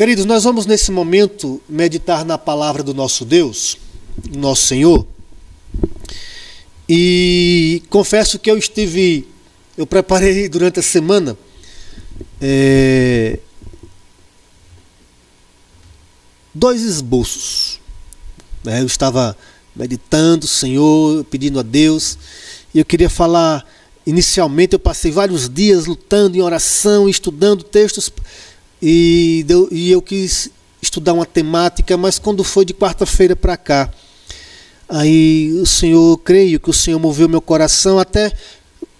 Queridos, nós vamos nesse momento meditar na palavra do nosso Deus, nosso Senhor. E confesso que eu estive, eu preparei durante a semana é, dois esboços. Né? Eu estava meditando, Senhor, pedindo a Deus, e eu queria falar. Inicialmente, eu passei vários dias lutando em oração, estudando textos, e, deu, e eu quis estudar uma temática, mas quando foi de quarta-feira para cá, Aí o Senhor, creio que o Senhor moveu meu coração, até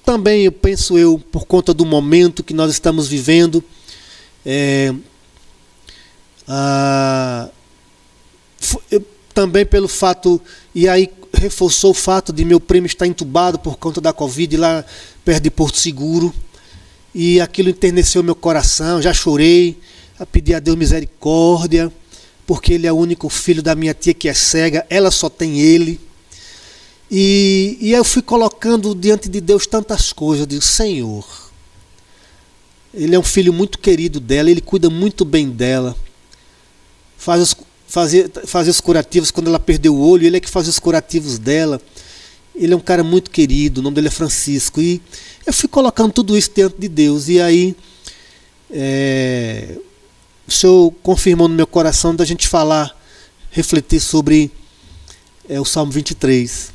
também eu penso eu, por conta do momento que nós estamos vivendo, é, ah, eu, também pelo fato, e aí reforçou o fato de meu primo estar entubado por conta da Covid lá perto de Porto Seguro, e aquilo enterneceu meu coração, já chorei, a pedir a Deus misericórdia, porque ele é o único filho da minha tia que é cega, ela só tem ele. E, e eu fui colocando diante de Deus tantas coisas. Eu Senhor, ele é um filho muito querido dela, ele cuida muito bem dela. Faz os, fazia, fazia os curativos quando ela perdeu o olho, ele é que faz os curativos dela. Ele é um cara muito querido, o nome dele é Francisco. E eu fui colocando tudo isso diante de Deus. E aí, é, o Senhor confirmou no meu coração da gente falar, refletir sobre é, o Salmo 23.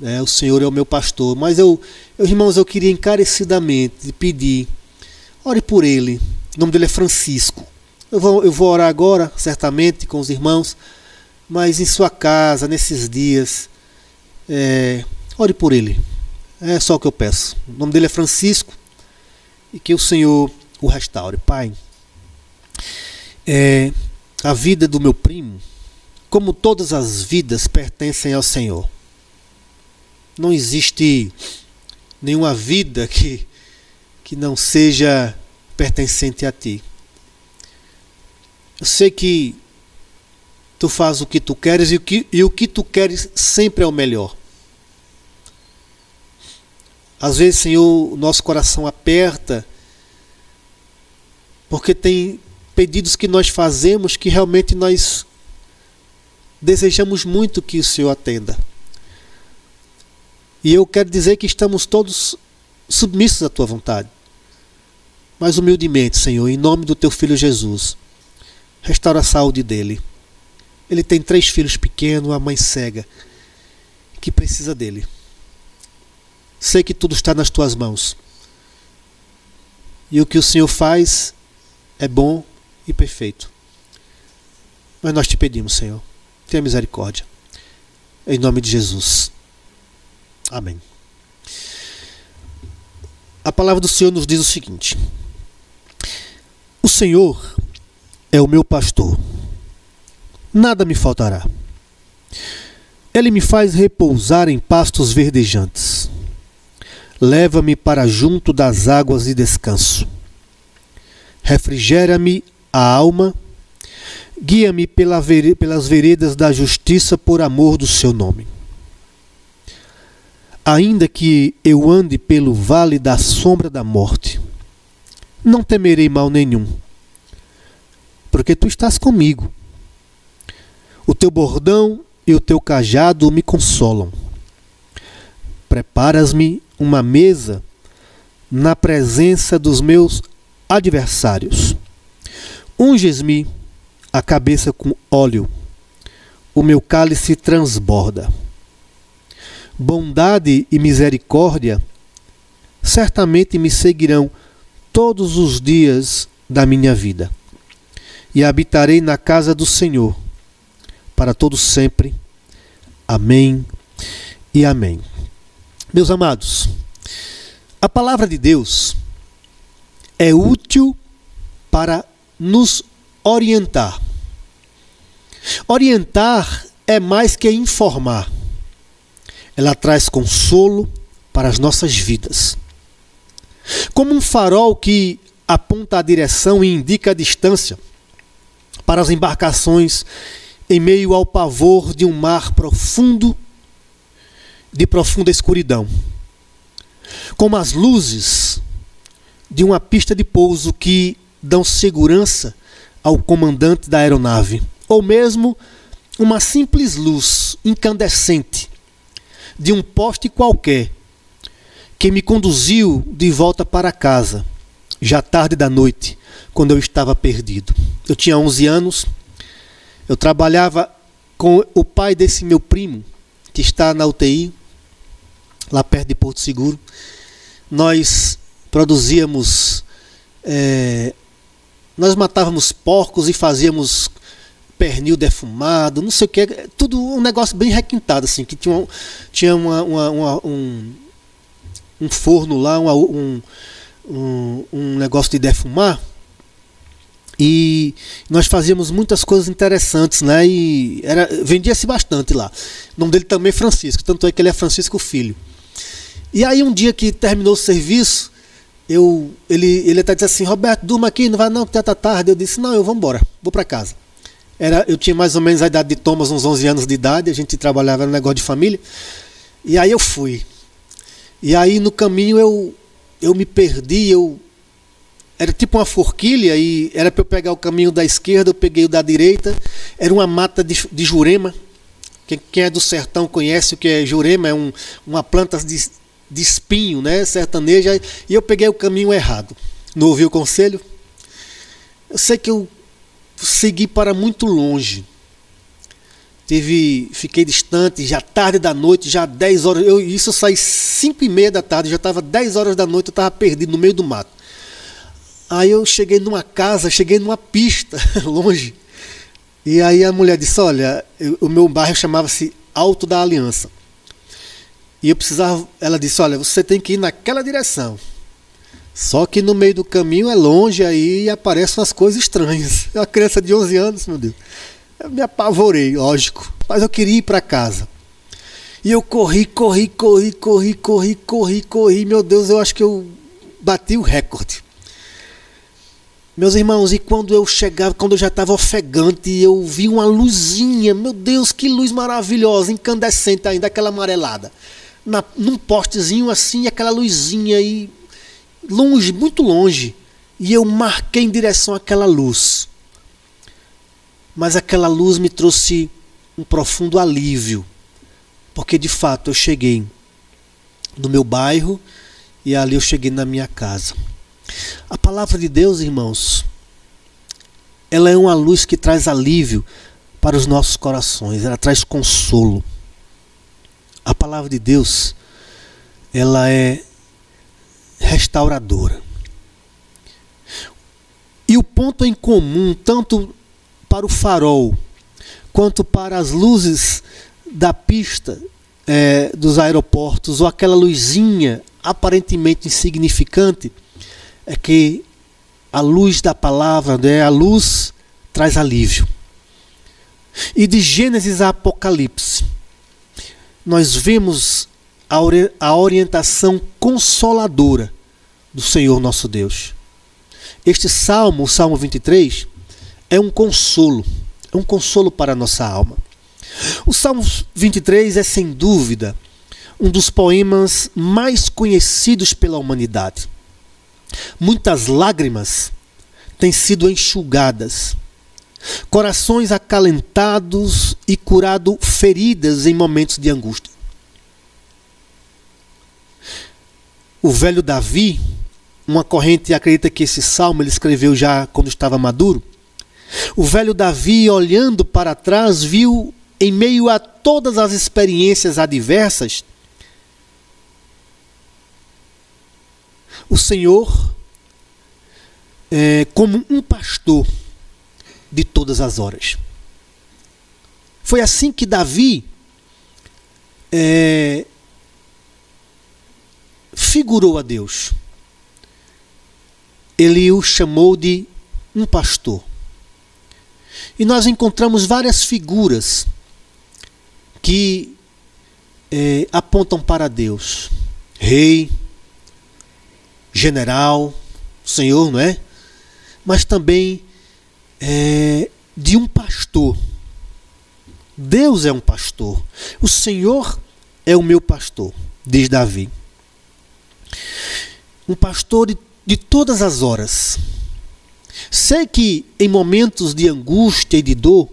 É, né? o Senhor é o meu pastor. Mas eu, eu, irmãos, eu queria encarecidamente pedir, ore por ele. O nome dele é Francisco. Eu vou, eu vou orar agora, certamente, com os irmãos, mas em sua casa, nesses dias, é, ore por ele. É só o que eu peço. O nome dele é Francisco e que o Senhor o restaure. Pai é, a vida do meu primo, como todas as vidas, pertencem ao Senhor. Não existe nenhuma vida que, que não seja pertencente a ti. Eu sei que tu fazes o que tu queres e o que, e o que tu queres sempre é o melhor. Às vezes, Senhor, o nosso coração aperta porque tem pedidos que nós fazemos que realmente nós desejamos muito que o Senhor atenda. E eu quero dizer que estamos todos submissos à tua vontade. Mas humildemente, Senhor, em nome do teu filho Jesus, restaura a saúde dele. Ele tem três filhos pequenos, a mãe cega, que precisa dele. Sei que tudo está nas tuas mãos. E o que o Senhor faz é bom e perfeito. Mas nós te pedimos, Senhor, tenha misericórdia. Em nome de Jesus. Amém. A palavra do Senhor nos diz o seguinte: O Senhor é o meu pastor, nada me faltará. Ele me faz repousar em pastos verdejantes. Leva-me para junto das águas de descanso. Refrigera-me a alma, guia-me pela pelas veredas da justiça por amor do seu nome. Ainda que eu ande pelo vale da sombra da morte, não temerei mal nenhum, porque tu estás comigo. O teu bordão e o teu cajado me consolam. Preparas-me uma mesa na presença dos meus adversários. Unges-me a cabeça com óleo, o meu cálice transborda. Bondade e misericórdia certamente me seguirão todos os dias da minha vida, e habitarei na casa do Senhor para todo sempre. Amém e amém. Meus amados, a palavra de Deus é útil para nos orientar. Orientar é mais que informar. Ela traz consolo para as nossas vidas. Como um farol que aponta a direção e indica a distância para as embarcações em meio ao pavor de um mar profundo, de profunda escuridão. Como as luzes de uma pista de pouso que dão segurança ao comandante da aeronave, ou mesmo uma simples luz incandescente de um poste qualquer que me conduziu de volta para casa, já tarde da noite, quando eu estava perdido. Eu tinha 11 anos, eu trabalhava com o pai desse meu primo, que está na UTI, lá perto de Porto Seguro. Nós produzíamos. É, nós matávamos porcos e fazíamos pernil defumado, não sei o que, tudo um negócio bem requintado, assim, que tinha, tinha uma, uma, uma, um, um forno lá, um, um, um negócio de defumar. E nós fazíamos muitas coisas interessantes, né? E vendia-se bastante lá. O nome dele também é Francisco, tanto é que ele é Francisco Filho. E aí um dia que terminou o serviço, eu, ele, ele até disse assim, Roberto, durma aqui, não vai não, que já tá tarde. Eu disse, não, eu vou embora, vou para casa. Era, eu tinha mais ou menos a idade de Thomas, uns 11 anos de idade, a gente trabalhava no negócio de família. E aí eu fui. E aí no caminho eu, eu me perdi, eu era tipo uma forquilha e era para eu pegar o caminho da esquerda, eu peguei o da direita. Era uma mata de, de jurema. Quem, quem, é do sertão conhece o que é jurema, é um, uma planta de, de espinho, né, sertaneja. E eu peguei o caminho errado. Não ouvi o conselho? Eu sei que eu segui para muito longe. Teve, fiquei distante, já tarde da noite, já 10 horas. Eu, isso eu saí 5 e meia da tarde, já estava 10 horas da noite, eu estava perdido no meio do mato. Aí eu cheguei numa casa, cheguei numa pista, longe. E aí a mulher disse: Olha, o meu bairro chamava-se Alto da Aliança. E eu precisava. Ela disse: Olha, você tem que ir naquela direção. Só que no meio do caminho é longe aí e aparecem umas coisas estranhas. Uma criança de 11 anos, meu Deus. Eu me apavorei, lógico. Mas eu queria ir para casa. E eu corri, corri, corri, corri, corri, corri, corri. Meu Deus, eu acho que eu bati o recorde. Meus irmãos, e quando eu chegava, quando eu já estava ofegante, eu vi uma luzinha. Meu Deus, que luz maravilhosa, incandescente ainda, aquela amarelada. Na, num postezinho assim, aquela luzinha aí longe, muito longe, e eu marquei em direção àquela luz. Mas aquela luz me trouxe um profundo alívio, porque de fato eu cheguei no meu bairro e ali eu cheguei na minha casa. A palavra de Deus, irmãos, ela é uma luz que traz alívio para os nossos corações, ela traz consolo. A palavra de Deus, ela é restauradora. E o ponto em comum, tanto para o farol quanto para as luzes da pista é, dos aeroportos, ou aquela luzinha aparentemente insignificante, é que a luz da palavra, né, a luz traz alívio. E de Gênesis a Apocalipse, nós vemos a orientação consoladora do Senhor nosso Deus. Este salmo, o Salmo 23, é um consolo, é um consolo para a nossa alma. O Salmo 23 é sem dúvida um dos poemas mais conhecidos pela humanidade. Muitas lágrimas têm sido enxugadas, corações acalentados e curado feridas em momentos de angústia. O velho Davi uma corrente acredita que esse salmo ele escreveu já quando estava maduro. O velho Davi, olhando para trás, viu em meio a todas as experiências adversas, o Senhor é, como um pastor de todas as horas. Foi assim que Davi é, figurou a Deus ele o chamou de um pastor. E nós encontramos várias figuras que é, apontam para Deus: rei, general, senhor, não é? Mas também é, de um pastor. Deus é um pastor. O Senhor é o meu pastor, diz Davi. Um pastor de de todas as horas. Sei que em momentos de angústia e de dor,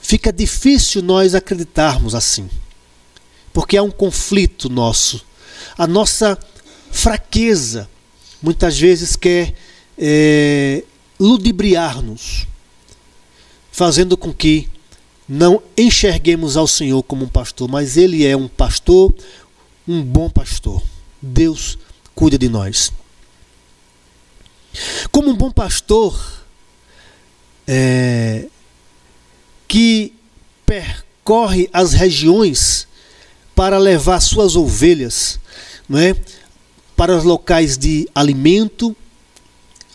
fica difícil nós acreditarmos assim, porque há um conflito nosso. A nossa fraqueza muitas vezes quer é, ludibriar-nos, fazendo com que não enxerguemos ao Senhor como um pastor, mas Ele é um pastor, um bom pastor. Deus cuida de nós. Como um bom pastor é, que percorre as regiões para levar suas ovelhas não é, para os locais de alimento,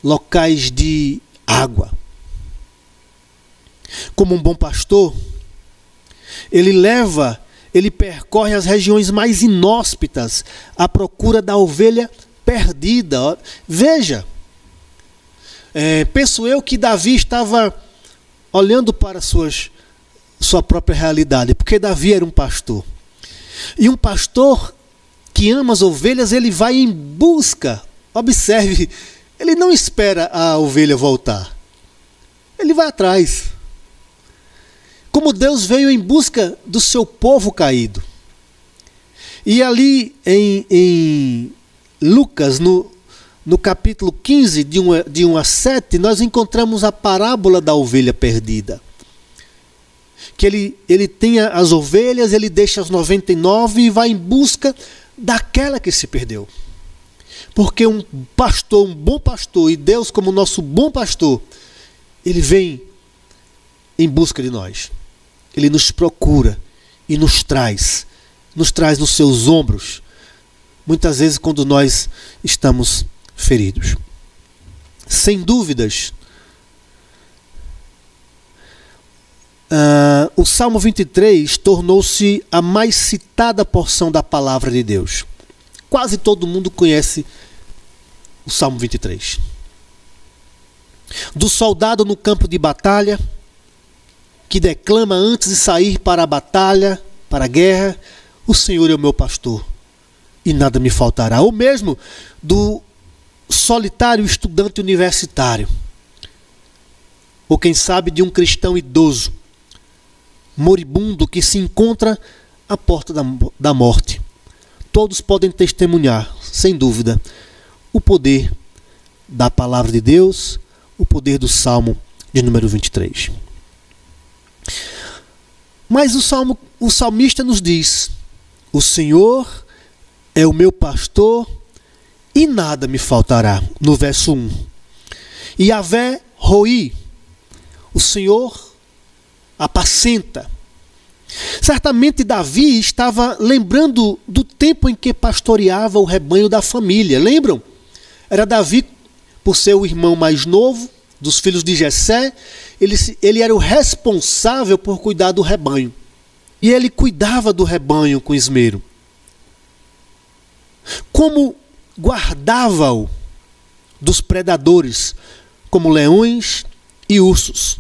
locais de água. Como um bom pastor, ele leva, ele percorre as regiões mais inóspitas à procura da ovelha perdida. Veja, é, penso eu que Davi estava olhando para suas, sua própria realidade, porque Davi era um pastor. E um pastor que ama as ovelhas, ele vai em busca. Observe, ele não espera a ovelha voltar. Ele vai atrás. Como Deus veio em busca do seu povo caído. E ali em, em Lucas, no, no capítulo 15, de 1, de 1 a 7, nós encontramos a parábola da ovelha perdida. Que ele, ele tem as ovelhas, ele deixa as 99 e vai em busca daquela que se perdeu. Porque um pastor, um bom pastor, e Deus, como nosso bom pastor, ele vem em busca de nós. Ele nos procura e nos traz, nos traz nos seus ombros, muitas vezes quando nós estamos feridos. Sem dúvidas, uh, o Salmo 23 tornou-se a mais citada porção da palavra de Deus. Quase todo mundo conhece o Salmo 23. Do soldado no campo de batalha, que declama antes de sair para a batalha, para a guerra: O Senhor é o meu pastor e nada me faltará. Ou mesmo do solitário estudante universitário, ou quem sabe de um cristão idoso, moribundo que se encontra à porta da, da morte. Todos podem testemunhar, sem dúvida, o poder da palavra de Deus, o poder do Salmo de número 23. Mas o, salmo, o salmista nos diz: O Senhor é o meu pastor e nada me faltará. No verso 1. E Yahvé roi, o Senhor apacenta. Certamente Davi estava lembrando do tempo em que pastoreava o rebanho da família. Lembram? Era Davi, por ser o irmão mais novo dos filhos de Jessé, ele, ele era o responsável por cuidar do rebanho. E ele cuidava do rebanho com esmero. Como guardava-o dos predadores, como leões e ursos.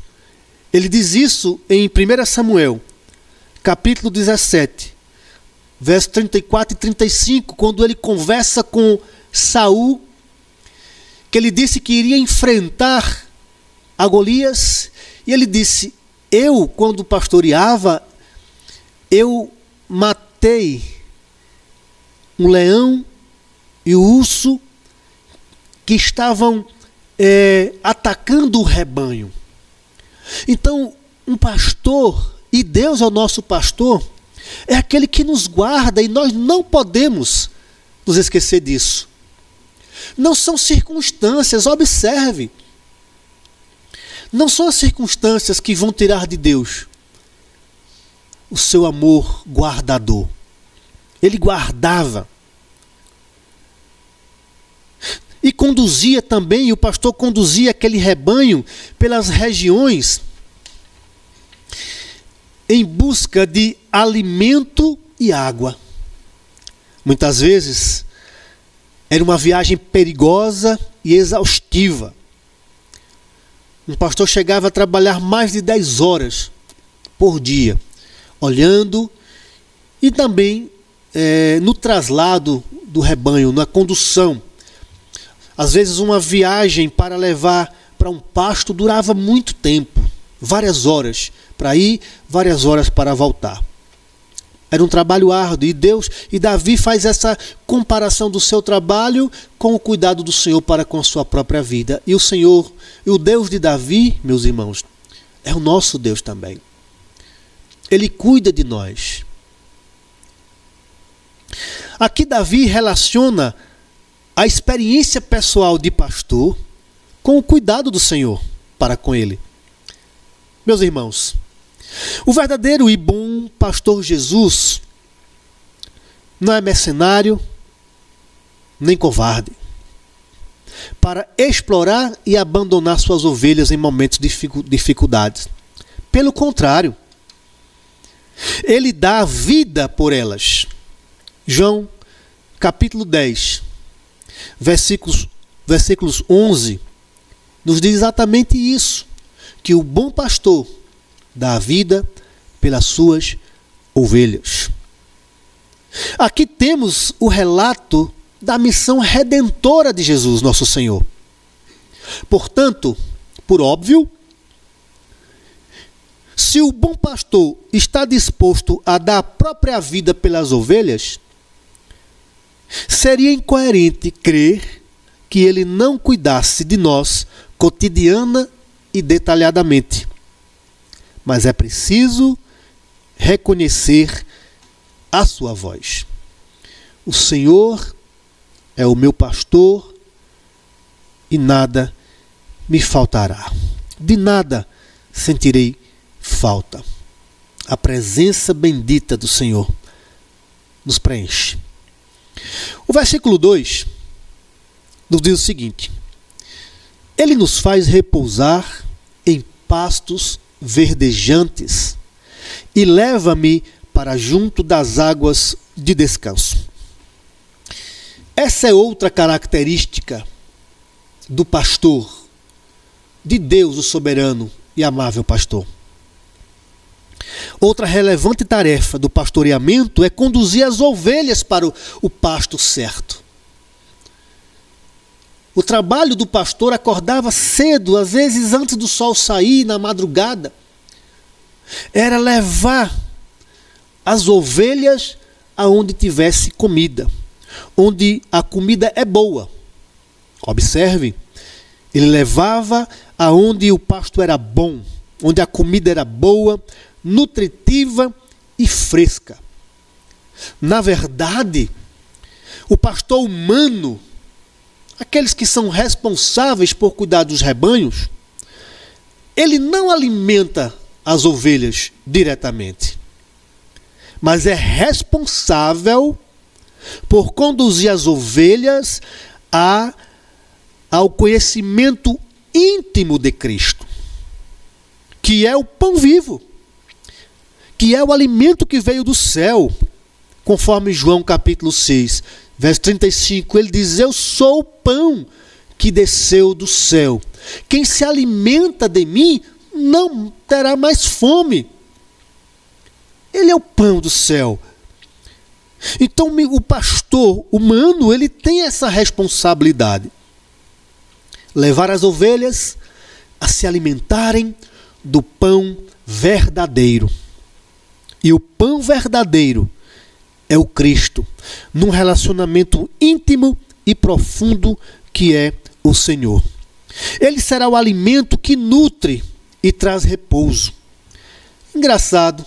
Ele diz isso em 1 Samuel, capítulo 17, verso 34 e 35, quando ele conversa com Saul, que ele disse que iria enfrentar a Golias, e ele disse: Eu, quando pastoreava, eu matei um leão e o urso que estavam é, atacando o rebanho. Então, um pastor, e Deus é o nosso pastor, é aquele que nos guarda e nós não podemos nos esquecer disso. Não são circunstâncias, observe. Não são as circunstâncias que vão tirar de Deus o seu amor guardador. Ele guardava. E conduzia também, o pastor conduzia aquele rebanho pelas regiões em busca de alimento e água. Muitas vezes era uma viagem perigosa e exaustiva. Um pastor chegava a trabalhar mais de 10 horas por dia, olhando e também é, no traslado do rebanho, na condução Às vezes, uma viagem para levar para um pasto durava muito tempo várias horas para ir, várias horas para voltar. Era um trabalho árduo e Deus e Davi faz essa comparação do seu trabalho com o cuidado do Senhor para com a sua própria vida. E o Senhor, e o Deus de Davi, meus irmãos, é o nosso Deus também. Ele cuida de nós. Aqui Davi relaciona a experiência pessoal de pastor com o cuidado do Senhor para com ele. Meus irmãos, o verdadeiro e bom pastor Jesus não é mercenário nem covarde para explorar e abandonar suas ovelhas em momentos de dificuldades. Pelo contrário, ele dá vida por elas. João capítulo 10, versículos, versículos 11 nos diz exatamente isso: que o bom pastor dá a vida pelas suas ovelhas. Aqui temos o relato da missão redentora de Jesus, nosso Senhor. Portanto, por óbvio, se o bom pastor está disposto a dar a própria vida pelas ovelhas, seria incoerente crer que ele não cuidasse de nós cotidiana e detalhadamente. Mas é preciso reconhecer a sua voz. O Senhor é o meu pastor e nada me faltará. De nada sentirei falta. A presença bendita do Senhor nos preenche. O versículo 2 nos diz o seguinte: ele nos faz repousar em pastos verdejantes e leva-me para junto das águas de descanso. Essa é outra característica do pastor, de Deus, o soberano e amável pastor. Outra relevante tarefa do pastoreamento é conduzir as ovelhas para o, o pasto certo. O trabalho do pastor acordava cedo, às vezes antes do sol sair, na madrugada. Era levar as ovelhas aonde tivesse comida, onde a comida é boa. Observe, ele levava aonde o pasto era bom, onde a comida era boa, nutritiva e fresca. Na verdade, o pastor humano aqueles que são responsáveis por cuidar dos rebanhos, ele não alimenta as ovelhas diretamente, mas é responsável por conduzir as ovelhas a, ao conhecimento íntimo de Cristo, que é o pão vivo, que é o alimento que veio do céu, conforme João capítulo 6, Verso 35, ele diz: Eu sou o pão que desceu do céu. Quem se alimenta de mim não terá mais fome. Ele é o pão do céu. Então o pastor humano, ele tem essa responsabilidade. Levar as ovelhas a se alimentarem do pão verdadeiro. E o pão verdadeiro é o Cristo, num relacionamento íntimo e profundo que é o Senhor. Ele será o alimento que nutre e traz repouso. Engraçado,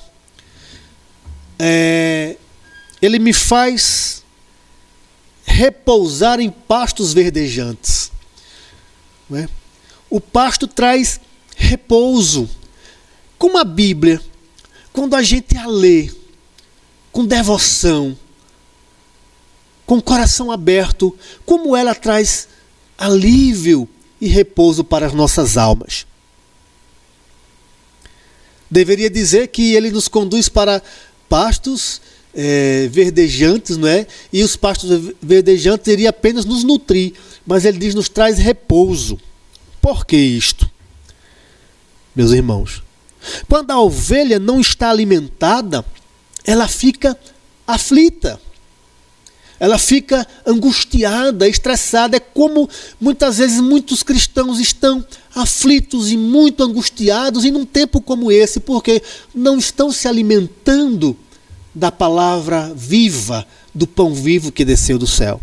é, ele me faz repousar em pastos verdejantes. É? O pasto traz repouso. Como a Bíblia, quando a gente a lê, com devoção, com coração aberto, como ela traz alívio e repouso para as nossas almas. Deveria dizer que ele nos conduz para pastos é, verdejantes, não é? E os pastos verdejantes iriam apenas nos nutrir, mas ele diz nos traz repouso. Por que isto? Meus irmãos, quando a ovelha não está alimentada, ela fica aflita. ela fica angustiada, estressada. É como muitas vezes muitos cristãos estão aflitos e muito angustiados em um tempo como esse, porque não estão se alimentando da palavra viva, do pão vivo que desceu do céu.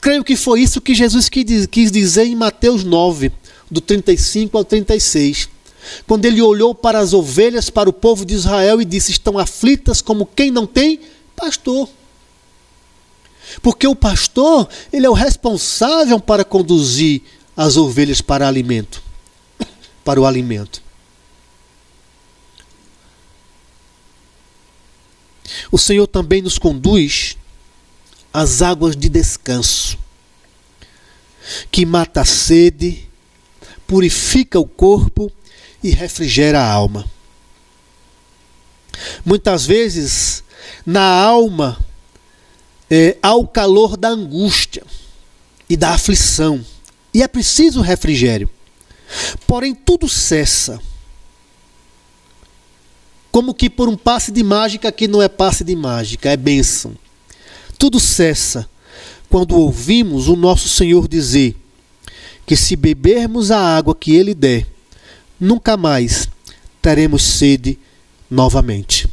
Creio que foi isso que Jesus quis dizer em Mateus 9, do 35 ao 36 quando ele olhou para as ovelhas, para o povo de Israel e disse: Estão aflitas como quem não tem pastor. Porque o pastor, ele é o responsável para conduzir as ovelhas para alimento, para o alimento. O Senhor também nos conduz às águas de descanso, que mata a sede, purifica o corpo e refrigera a alma. Muitas vezes, na alma, é, há o calor da angústia e da aflição, e é preciso refrigério. Porém, tudo cessa. Como que por um passe de mágica que não é passe de mágica, é bênção. Tudo cessa quando ouvimos o nosso Senhor dizer que se bebermos a água que Ele der, nunca mais teremos sede novamente.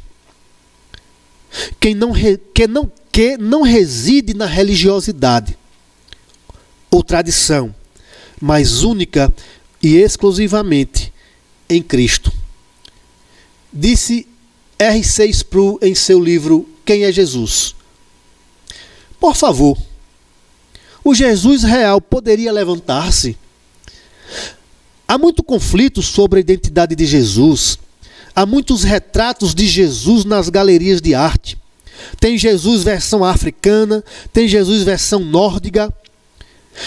Quem não, que não, que não reside na religiosidade ou tradição, mas única e exclusivamente em Cristo. Disse R6 Spru em seu livro Quem é Jesus? Por favor, o Jesus real poderia levantar-se Há muito conflito sobre a identidade de Jesus. Há muitos retratos de Jesus nas galerias de arte. Tem Jesus versão africana, tem Jesus versão nórdica.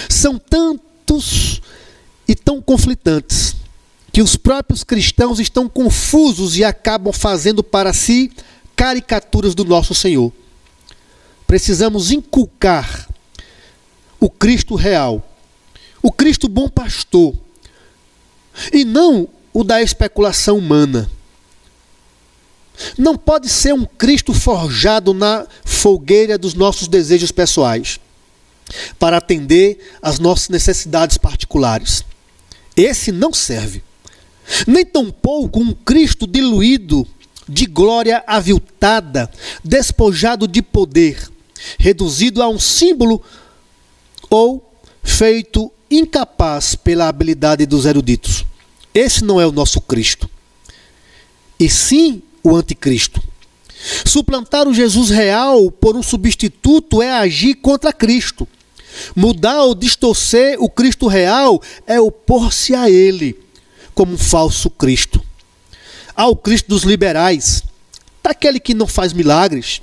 São tantos e tão conflitantes que os próprios cristãos estão confusos e acabam fazendo para si caricaturas do nosso Senhor. Precisamos inculcar o Cristo real, o Cristo bom pastor e não o da especulação humana. Não pode ser um Cristo forjado na fogueira dos nossos desejos pessoais, para atender às nossas necessidades particulares. Esse não serve. Nem tampouco um Cristo diluído de glória aviltada, despojado de poder, reduzido a um símbolo ou feito incapaz pela habilidade dos eruditos. Esse não é o nosso Cristo. E sim o anticristo. Suplantar o Jesus real por um substituto é agir contra Cristo. Mudar ou distorcer o Cristo real é opor-se a ele como um falso Cristo. Ao Cristo dos liberais, daquele que não faz milagres,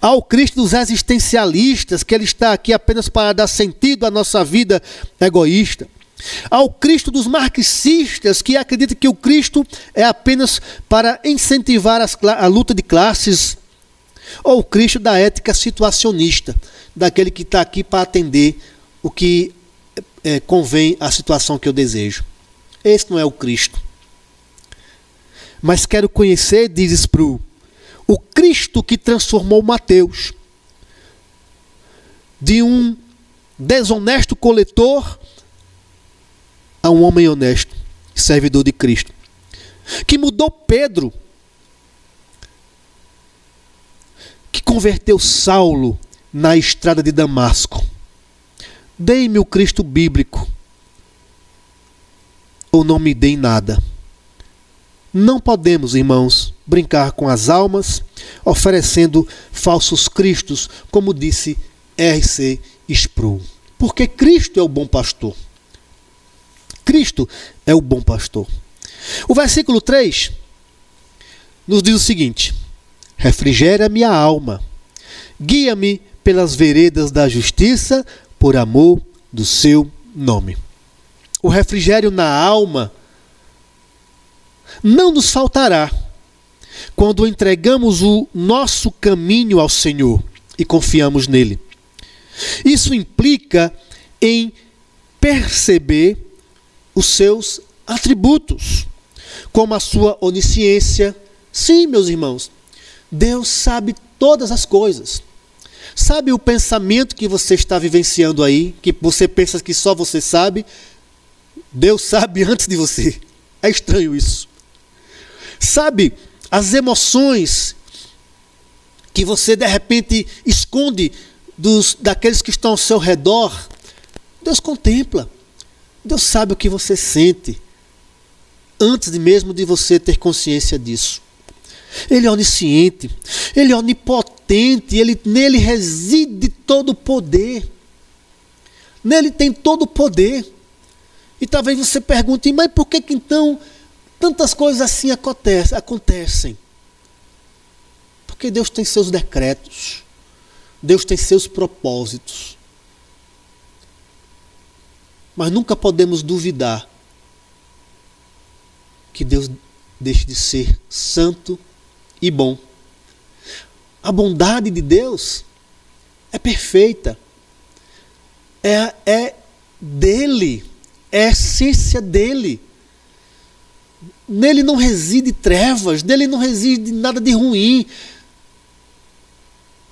ao Cristo dos existencialistas, que ele está aqui apenas para dar sentido à nossa vida egoísta, ao Cristo dos marxistas, que acredita que o Cristo é apenas para incentivar as, a luta de classes, ou o Cristo da ética situacionista, daquele que está aqui para atender o que é, convém à situação que eu desejo. Esse não é o Cristo. Mas quero conhecer, diz Spru, o Cristo que transformou Mateus de um desonesto coletor a um homem honesto, servidor de Cristo, que mudou Pedro, que converteu Saulo na estrada de Damasco. Dei-me o Cristo bíblico, ou não me deem nada. Não podemos, irmãos, brincar com as almas, oferecendo falsos cristos, como disse R.C. Sproul. Porque Cristo é o bom pastor. Cristo é o bom pastor. O versículo 3 nos diz o seguinte: Refrigera minha alma, guia-me pelas veredas da justiça, por amor do seu nome. O refrigério na alma não nos faltará quando entregamos o nosso caminho ao Senhor e confiamos nele. Isso implica em perceber os seus atributos, como a sua onisciência. Sim, meus irmãos, Deus sabe todas as coisas. Sabe o pensamento que você está vivenciando aí, que você pensa que só você sabe? Deus sabe antes de você. É estranho isso. Sabe as emoções que você de repente esconde dos daqueles que estão ao seu redor? Deus contempla. Deus sabe o que você sente antes mesmo de você ter consciência disso. Ele é onisciente, ele é onipotente, ele, nele reside todo o poder. Nele tem todo o poder. E talvez você pergunte, mas por que, que então tantas coisas assim acontecem? Porque Deus tem seus decretos, Deus tem seus propósitos. Mas nunca podemos duvidar que Deus deixe de ser santo e bom. A bondade de Deus é perfeita, é, é dele, é a essência dele. Nele não reside trevas, nele não reside nada de ruim.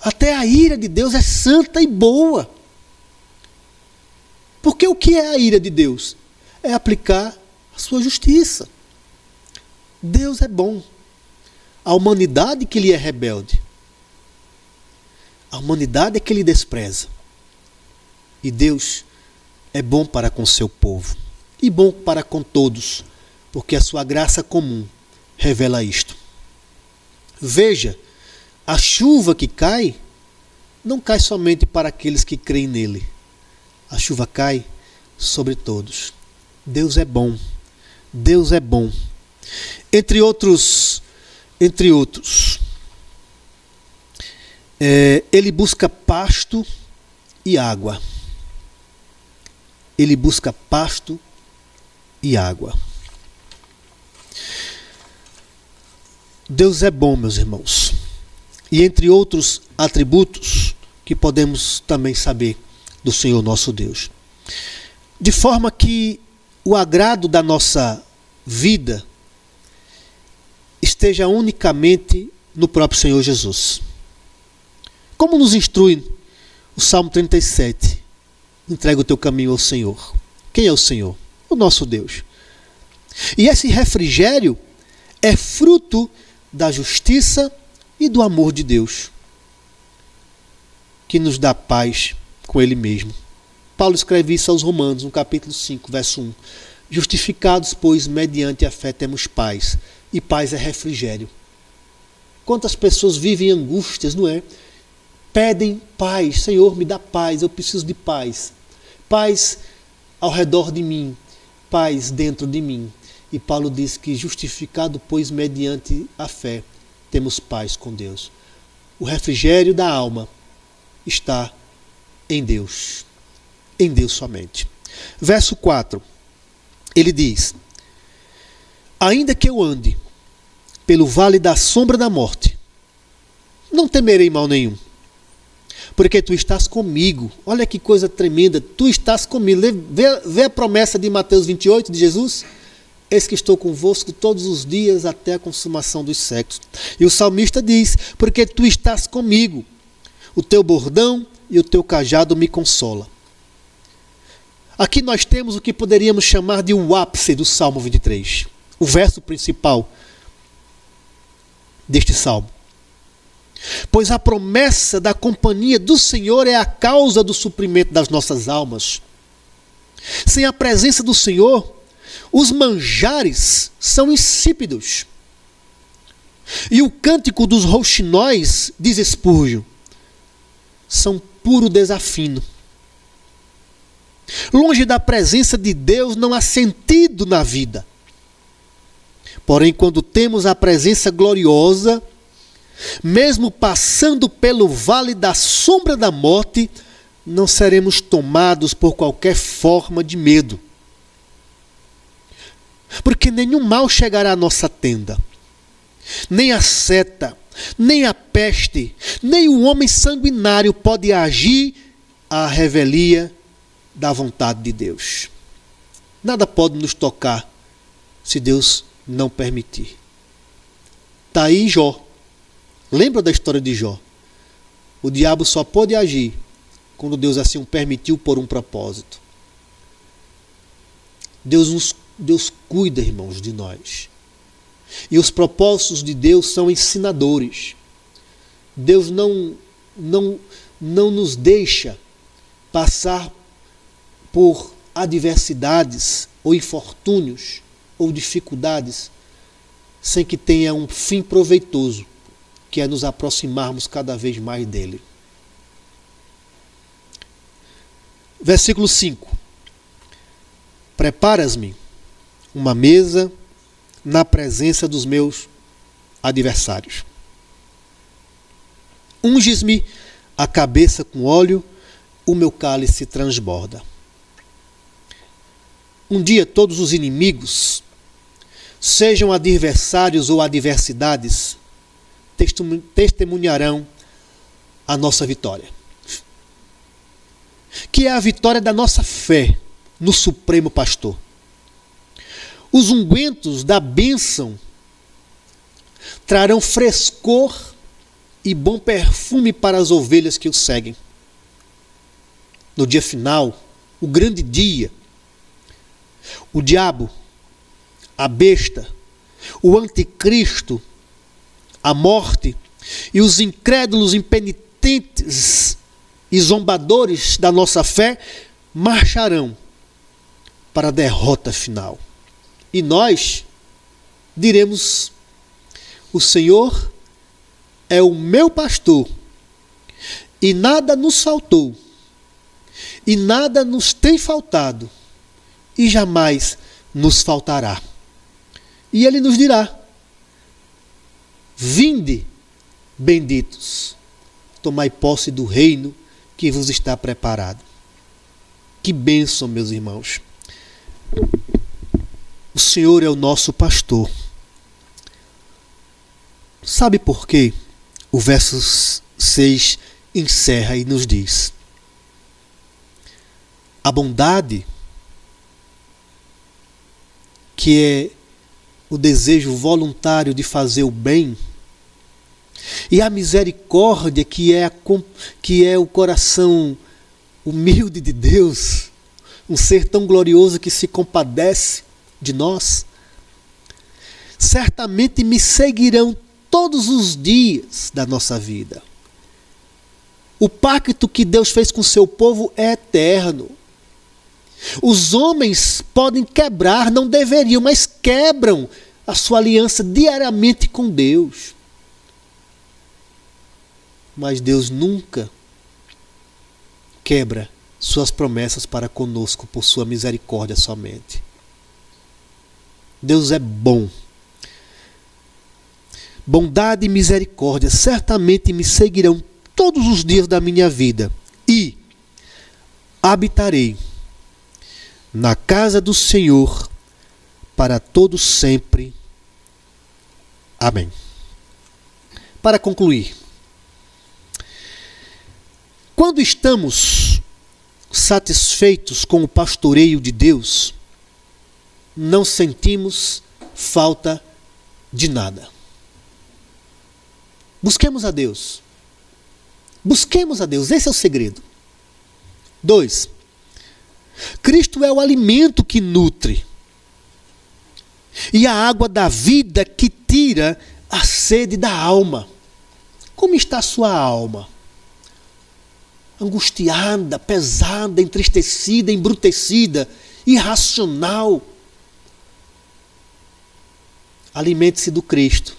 Até a ira de Deus é santa e boa. Porque o que é a ira de Deus? É aplicar a sua justiça. Deus é bom. A humanidade que lhe é rebelde. A humanidade é que lhe despreza. E Deus é bom para com seu povo. E bom para com todos, porque a sua graça comum revela isto. Veja, a chuva que cai não cai somente para aqueles que creem nele. A chuva cai sobre todos. Deus é bom. Deus é bom. Entre outros, entre outros, é, ele busca pasto e água. Ele busca pasto e água. Deus é bom, meus irmãos. E entre outros atributos que podemos também saber do Senhor nosso Deus. De forma que o agrado da nossa vida esteja unicamente no próprio Senhor Jesus. Como nos instrui o Salmo 37? Entrega o teu caminho ao Senhor. Quem é o Senhor? O nosso Deus. E esse refrigério é fruto da justiça e do amor de Deus, que nos dá paz com Ele mesmo. Paulo escreve isso aos Romanos, no capítulo 5, verso 1. Justificados, pois, mediante a fé temos paz e paz é refrigério. Quantas pessoas vivem angústias, não é? Pedem paz, Senhor, me dá paz, eu preciso de paz. Paz ao redor de mim, paz dentro de mim. E Paulo diz que, justificado, pois, mediante a fé, temos paz com Deus. O refrigério da alma está em Deus, em Deus somente. Verso 4, ele diz: Ainda que eu ande pelo vale da sombra da morte, não temerei mal nenhum, porque tu estás comigo. Olha que coisa tremenda, tu estás comigo. Vê, vê a promessa de Mateus 28 de Jesus? Eis que estou convosco todos os dias até a consumação dos séculos. E o salmista diz: Porque tu estás comigo, o teu bordão e o teu cajado me consola. Aqui nós temos o que poderíamos chamar de o ápice do Salmo 23 o verso principal deste salmo. Pois a promessa da companhia do Senhor é a causa do suprimento das nossas almas. Sem a presença do Senhor, os manjares são insípidos. E o cântico dos rouxinóis, diz Espúrgio, são puro desafino. Longe da presença de Deus não há sentido na vida. Porém, quando temos a presença gloriosa, mesmo passando pelo vale da sombra da morte, não seremos tomados por qualquer forma de medo. Porque nenhum mal chegará à nossa tenda, nem a seta, nem a peste, nem o homem sanguinário pode agir à revelia da vontade de Deus. Nada pode nos tocar se Deus não permitir. Está aí Jó. Lembra da história de Jó? O diabo só pode agir quando Deus assim o permitiu por um propósito. Deus, nos, Deus cuida, irmãos, de nós. E os propósitos de Deus são ensinadores. Deus não, não, não nos deixa passar por adversidades ou infortúnios ou dificuldades sem que tenha um fim proveitoso, que é nos aproximarmos cada vez mais dele. Versículo 5: Preparas-me uma mesa na presença dos meus adversários. Unges-me a cabeça com óleo, o meu cálice transborda. Um dia todos os inimigos, sejam adversários ou adversidades, testemunharão a nossa vitória. Que é a vitória da nossa fé no Supremo Pastor. Os ungüentos da bênção trarão frescor e bom perfume para as ovelhas que o seguem. No dia final, o grande dia, o diabo, a besta, o anticristo, a morte e os incrédulos impenitentes e zombadores da nossa fé marcharão para a derrota final. E nós diremos: O Senhor é o meu pastor, e nada nos faltou, e nada nos tem faltado, e jamais nos faltará. E ele nos dirá: Vinde, benditos, tomai posse do reino que vos está preparado. Que bênção, meus irmãos. O Senhor é o nosso pastor. Sabe por quê? O verso 6 encerra e nos diz: A bondade, que é o desejo voluntário de fazer o bem, e a misericórdia, que é, a, que é o coração humilde de Deus, um ser tão glorioso que se compadece de nós, certamente me seguirão todos os dias da nossa vida. O pacto que Deus fez com seu povo é eterno. Os homens podem quebrar, não deveriam, mas quebram a sua aliança diariamente com Deus. Mas Deus nunca quebra suas promessas para conosco por sua misericórdia somente. Deus é bom. Bondade e misericórdia certamente me seguirão todos os dias da minha vida e habitarei na casa do Senhor para todo sempre. Amém. Para concluir, quando estamos satisfeitos com o pastoreio de Deus, não sentimos falta de nada. Busquemos a Deus. Busquemos a Deus, esse é o segredo. Dois, Cristo é o alimento que nutre e a água da vida que tira a sede da alma. Como está a sua alma? angustiada, pesada, entristecida, embrutecida, irracional. Alimente-se do Cristo.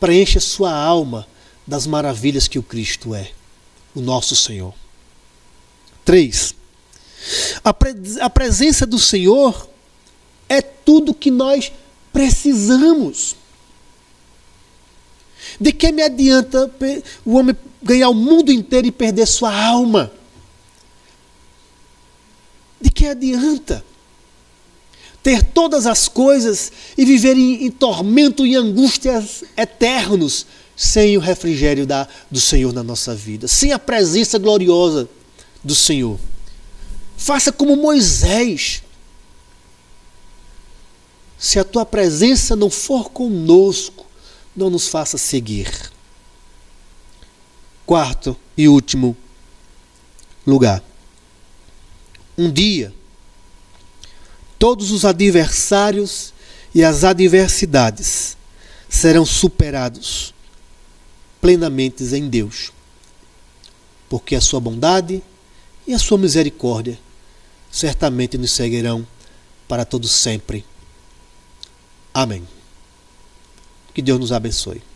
Preencha sua alma das maravilhas que o Cristo é, o nosso Senhor. 3. A, pre a presença do Senhor é tudo que nós precisamos. De que me adianta o homem ganhar o mundo inteiro e perder sua alma? De que adianta? Ter todas as coisas e viver em, em tormento e angústias eternos sem o refrigério da, do Senhor na nossa vida, sem a presença gloriosa do Senhor. Faça como Moisés. Se a tua presença não for conosco, não nos faça seguir. Quarto e último lugar. Um dia, todos os adversários e as adversidades serão superados plenamente em Deus, porque a sua bondade e a sua misericórdia certamente nos seguirão para todos sempre. Amém. Que Deus nos abençoe.